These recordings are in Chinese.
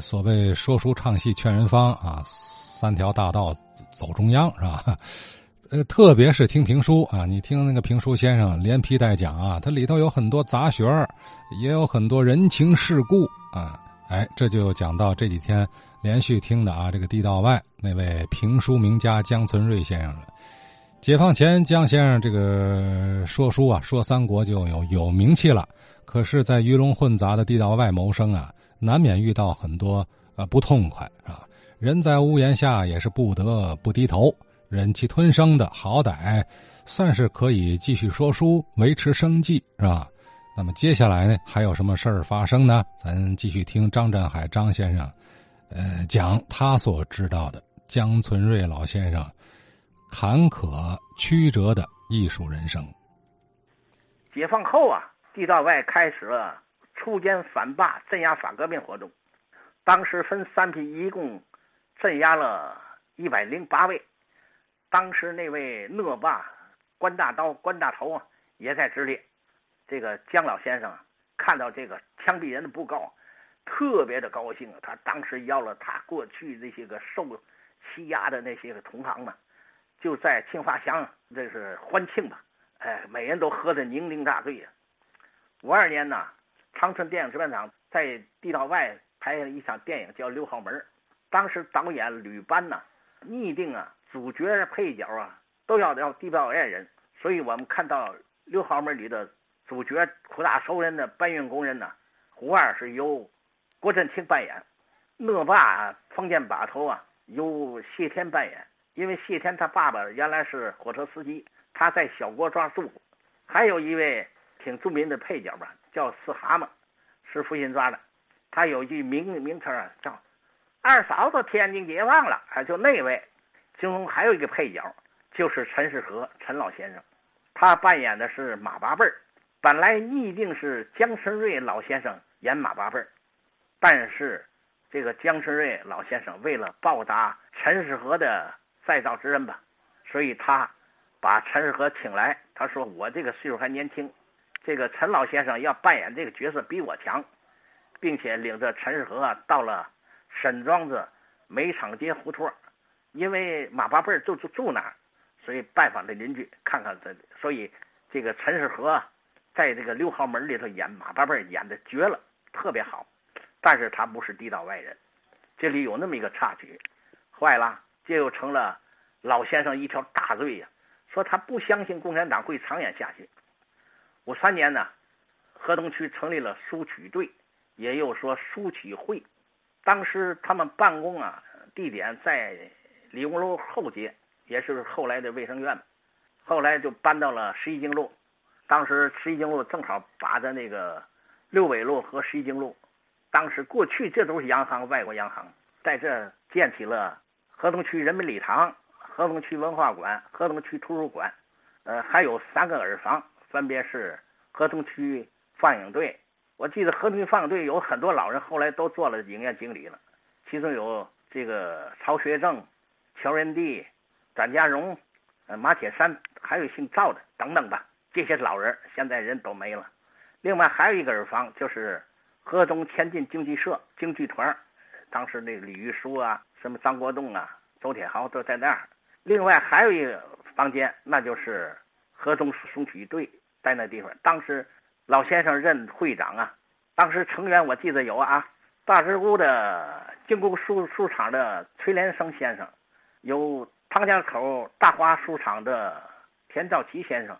所谓说书唱戏劝人方啊，三条大道走中央是吧？呃，特别是听评书啊，你听那个评书先生连批带讲啊，它里头有很多杂学也有很多人情世故啊。哎，这就讲到这几天连续听的啊，这个地道外那位评书名家江存瑞先生了。解放前，江先生这个说书啊，说三国就有有名气了。可是，在鱼龙混杂的地道外谋生啊，难免遇到很多呃不痛快啊。人在屋檐下，也是不得不低头。忍气吞声的，好歹算是可以继续说书，维持生计，是吧？那么接下来呢，还有什么事儿发生呢？咱继续听张振海张先生，呃，讲他所知道的江存瑞老先生坎坷曲折的艺术人生。解放后啊，地道外开始了锄奸反霸、镇压反革命活动，当时分三批，一共镇压了一百零八位。当时那位恶霸关大刀、关大头啊，也在之列。这个姜老先生啊看到这个枪毙人的布告，特别的高兴啊。他当时邀了他过去那些个受欺压的那些个同行们，就在庆发祥，这是欢庆吧？哎，每人都喝得酩酊大醉呀。五二年呢，长春电影制片厂在地道外拍了一场电影，叫《六号门》。当时导演吕班呢，拟定啊。主角、配角啊，都要要地道外人，所以我们看到六号门里的主角苦大仇人的搬运工人呢，胡二是由郭振清扮演，恶霸封建把头啊由谢天扮演，因为谢天他爸爸原来是火车司机，他在小郭庄住，还有一位挺著名的配角吧，叫四蛤蟆，是父亲抓的，他有一句名名称啊，叫二嫂子天津解放了，啊，就那位。其中还有一个配角，就是陈世和陈老先生，他扮演的是马八辈儿。本来拟定是姜春瑞老先生演马八辈儿，但是这个姜春瑞老先生为了报答陈世和的再造之恩吧，所以他把陈世和请来。他说：“我这个岁数还年轻，这个陈老先生要扮演这个角色比我强，并且领着陈世和到了沈庄子煤厂街胡同。”因为马八辈儿就住住那儿，所以拜访的邻居看看这，所以这个陈世和在这个六号门里头演马八辈儿演的绝了，特别好。但是他不是地道外人，这里有那么一个插曲，坏了，这又成了老先生一条大罪呀。说他不相信共产党会长远下去。五三年呢，河东区成立了书曲队，也有说书曲会。当时他们办公啊，地点在。李公楼后街，也是后来的卫生院，后来就搬到了十一经路。当时十一经路正好把着那个六纬路和十一经路。当时过去这都是洋行，外国洋行，在这建起了河东区人民礼堂、河东区文化馆、河东区图书馆，呃，还有三个耳房，分别是河东区放映队。我记得河东区放映队有很多老人，后来都做了影院经理了，其中有这个曹学正。乔仁娣、展家荣、马铁山，还有姓赵的等等吧，这些老人现在人都没了。另外还有一个耳房，就是河东前进京剧社京剧团当时那个李玉书啊，什么张国栋啊、周铁豪都在那儿。另外还有一个房间，那就是河东书曲队在那地方。当时老先生任会长啊，当时成员我记得有啊，大直沽的金工书书厂的崔连生先生。有汤家口大华书厂的田兆奇先生，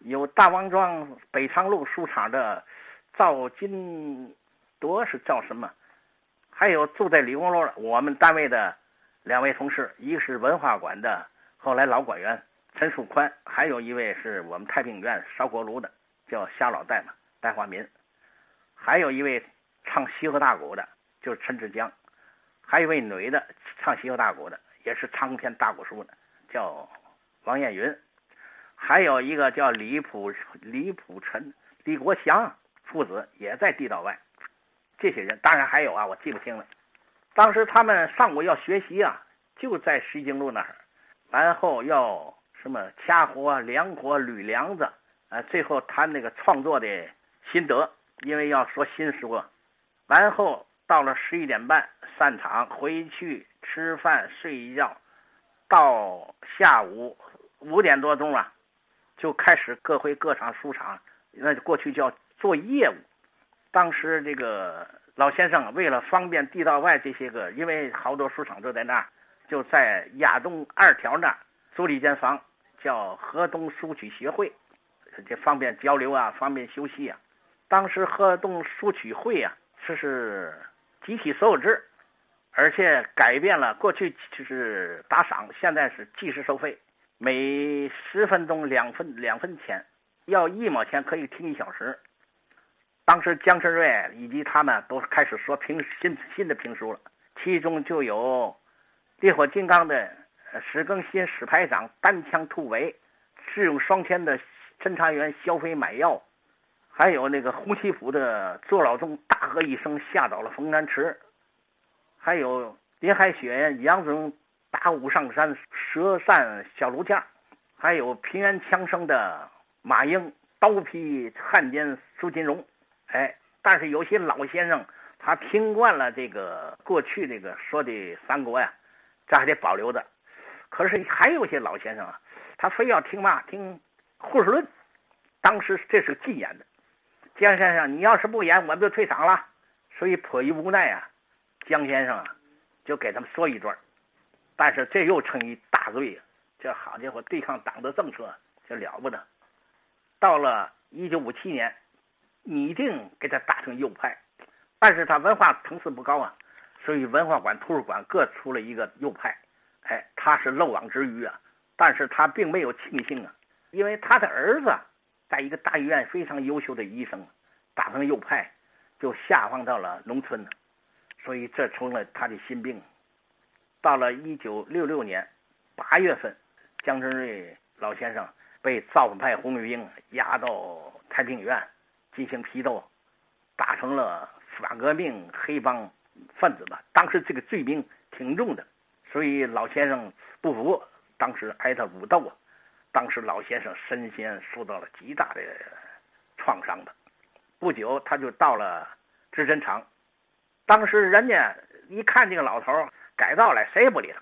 有大王庄北昌路书厂的赵金铎是叫什么？还有住在理工楼我们单位的两位同事，一个是文化馆的后来老馆员陈树宽，还有一位是我们太平院烧锅炉的叫夏老戴嘛戴华民，还有一位唱西河大鼓的就是陈志江，还有一位女的唱西河大鼓的。也是长篇大鼓书的，叫王艳云，还有一个叫李普李普臣李国祥父子也在地道外。这些人当然还有啊，我记不清了。当时他们上午要学习啊，就在石经路那儿，然后要什么掐活、凉活、捋梁子，啊，最后谈那个创作的心得，因为要说新书，然后到了十一点半散场，回去吃饭睡一觉，到下午五点多钟啊，就开始各回各厂书场，那过去叫做业务。当时这个老先生为了方便地道外这些个，因为好多书场都在那儿，就在亚东二条那儿租了一间房，叫河东书曲协会，这方便交流啊，方便休息啊。当时河东书曲会啊，这是集体所有制，而且改变了过去就是打赏，现在是计时收费，每十分钟两分两分钱，要一毛钱可以听一小时。当时姜春瑞以及他们都开始说评新新的评书了，其中就有烈火金刚的史更新史排长单枪突围，智勇双全的侦查员肖飞买药，还有那个洪七府的左老仲大喝一声吓倒了冯南池，还有林海雪杨子荣打五上山蛇散小炉架，还有平原枪声的马英刀劈汉奸苏金荣。哎，但是有些老先生，他听惯了这个过去这个说的三国呀，这还得保留着。可是还有些老先生啊，他非要听嘛，听胡适论。当时这是禁演的，江先生，你要是不演，我们就退场了。所以迫于无奈啊，江先生啊，就给他们说一段。但是这又成一大罪呀！这好家伙，对抗党的政策就了不得。到了一九五七年。拟定给他打成右派，但是他文化层次不高啊，所以文化馆、图书馆各出了一个右派。哎，他是漏网之鱼啊，但是他并没有庆幸啊，因为他的儿子在一个大医院非常优秀的医生，打成右派，就下放到了农村，所以这成了他的心病。到了一九六六年八月份，江春瑞老先生被造反派红卫兵押到太平院。进行批斗，打成了反革命黑帮分子吧。当时这个罪名挺重的，所以老先生不服，当时挨他武斗啊。当时老先生身心受到了极大的创伤的。不久他就到了制针厂，当时人家一看这个老头改造了，谁也不理他。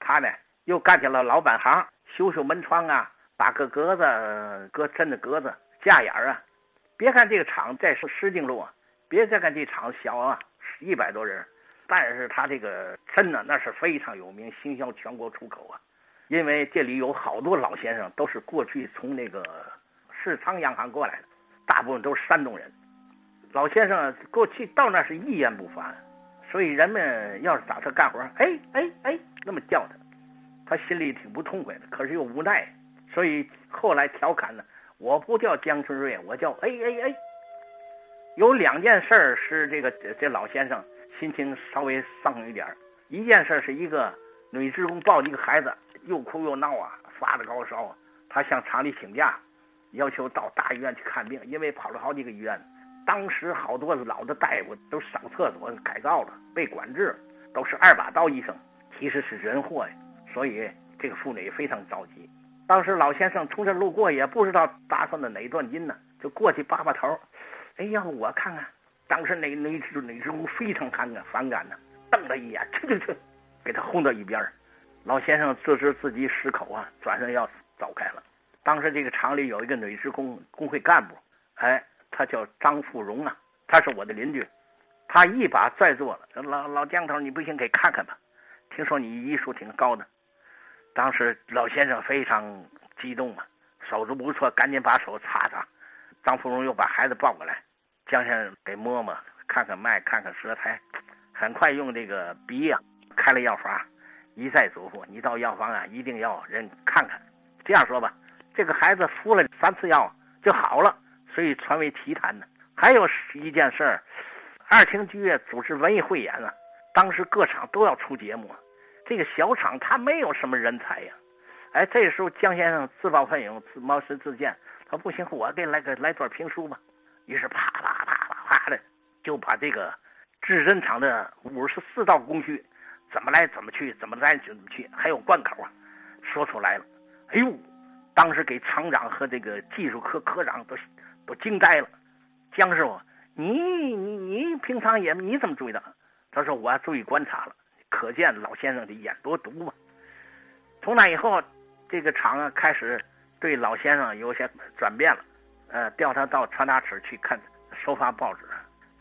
他呢又干起了老本行，修修门窗啊，打个格子，搁针的格子，架眼啊。别看这个厂在石井路啊，别再看这厂小啊，一百多人，但是他这个参呢，那是非常有名，行销全国出口啊。因为这里有好多老先生都是过去从那个世昌洋行过来的，大部分都是山东人。老先生过去到那是一言不发，所以人们要是找他干活，哎哎哎，那么叫他，他心里挺不痛快的，可是又无奈，所以后来调侃呢。我不叫姜春瑞，我叫哎哎哎。有两件事儿是这个这老先生心情稍微丧一点。一件事是一个女职工抱着一个孩子，又哭又闹啊，发着高烧，她向厂里请假，要求到大医院去看病，因为跑了好几个医院。当时好多老的大夫都上厕所改造了，被管制，都是二把刀医生，其实是人祸呀。所以这个妇女非常着急。当时老先生从这路过，也不知道打算的哪段筋呢，就过去扒扒头。哎呀，我看看，当时那那只那只狗非常反感反感呢，瞪了一眼，去去去，给他轰到一边老先生自知自己失口啊，转身要走开了。当时这个厂里有一个女职工工会干部，哎，他叫张富荣啊，他是我的邻居，他一把拽住了，老老姜头，你不行，给看看吧，听说你医术挺高的。当时老先生非常激动啊，手足无措，赶紧把手擦擦。张富荣又把孩子抱过来，姜先生给摸摸，看看脉，看看舌苔，很快用这个鼻呀开了药方，一再嘱咐你到药房啊一定要人看看。这样说吧，这个孩子服了三次药就好了，所以传为奇谈呢。还有一件事儿，二厅剧院组织文艺汇演啊，当时各厂都要出节目。这个小厂他没有什么人才呀，哎，这时候姜先生自报奋勇，自毛遂自荐，他说不行，我给来个来段评书吧。于是啪就把这个制针厂的五十四道工序怎么来怎么去，怎么来怎么去，还有贯口啊，说出来了。哎呦，当时给厂长和这个技术科科长都都惊呆了。姜师傅，你你你平常也你怎么注意到？他说我注意观察了，可见老先生的眼多毒嘛。从那以后，这个厂啊开始对老先生有些转变了，呃，调他到传达室去看收发报纸。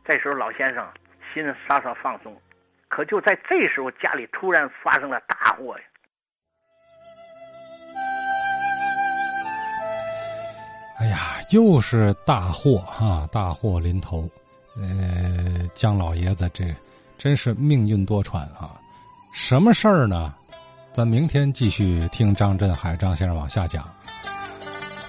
这时候老先生心稍稍放松，可就在这时候，家里突然发生了大祸呀！哎呀，又是大祸哈，大祸临头。呃，姜老爷子这真是命运多舛啊！什么事儿呢？咱明天继续听张振海张先生往下讲。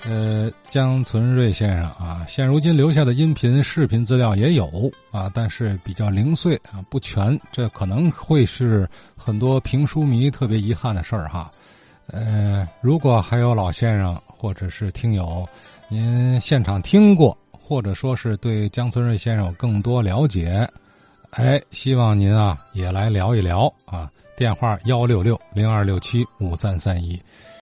呃，江存瑞先生啊，现如今留下的音频、视频资料也有啊，但是比较零碎啊，不全，这可能会是很多评书迷特别遗憾的事儿哈。呃，如果还有老先生或者是听友，您现场听过，或者说是对江存瑞先生有更多了解，哎，希望您啊也来聊一聊啊。电话幺六六零二六七五三三一。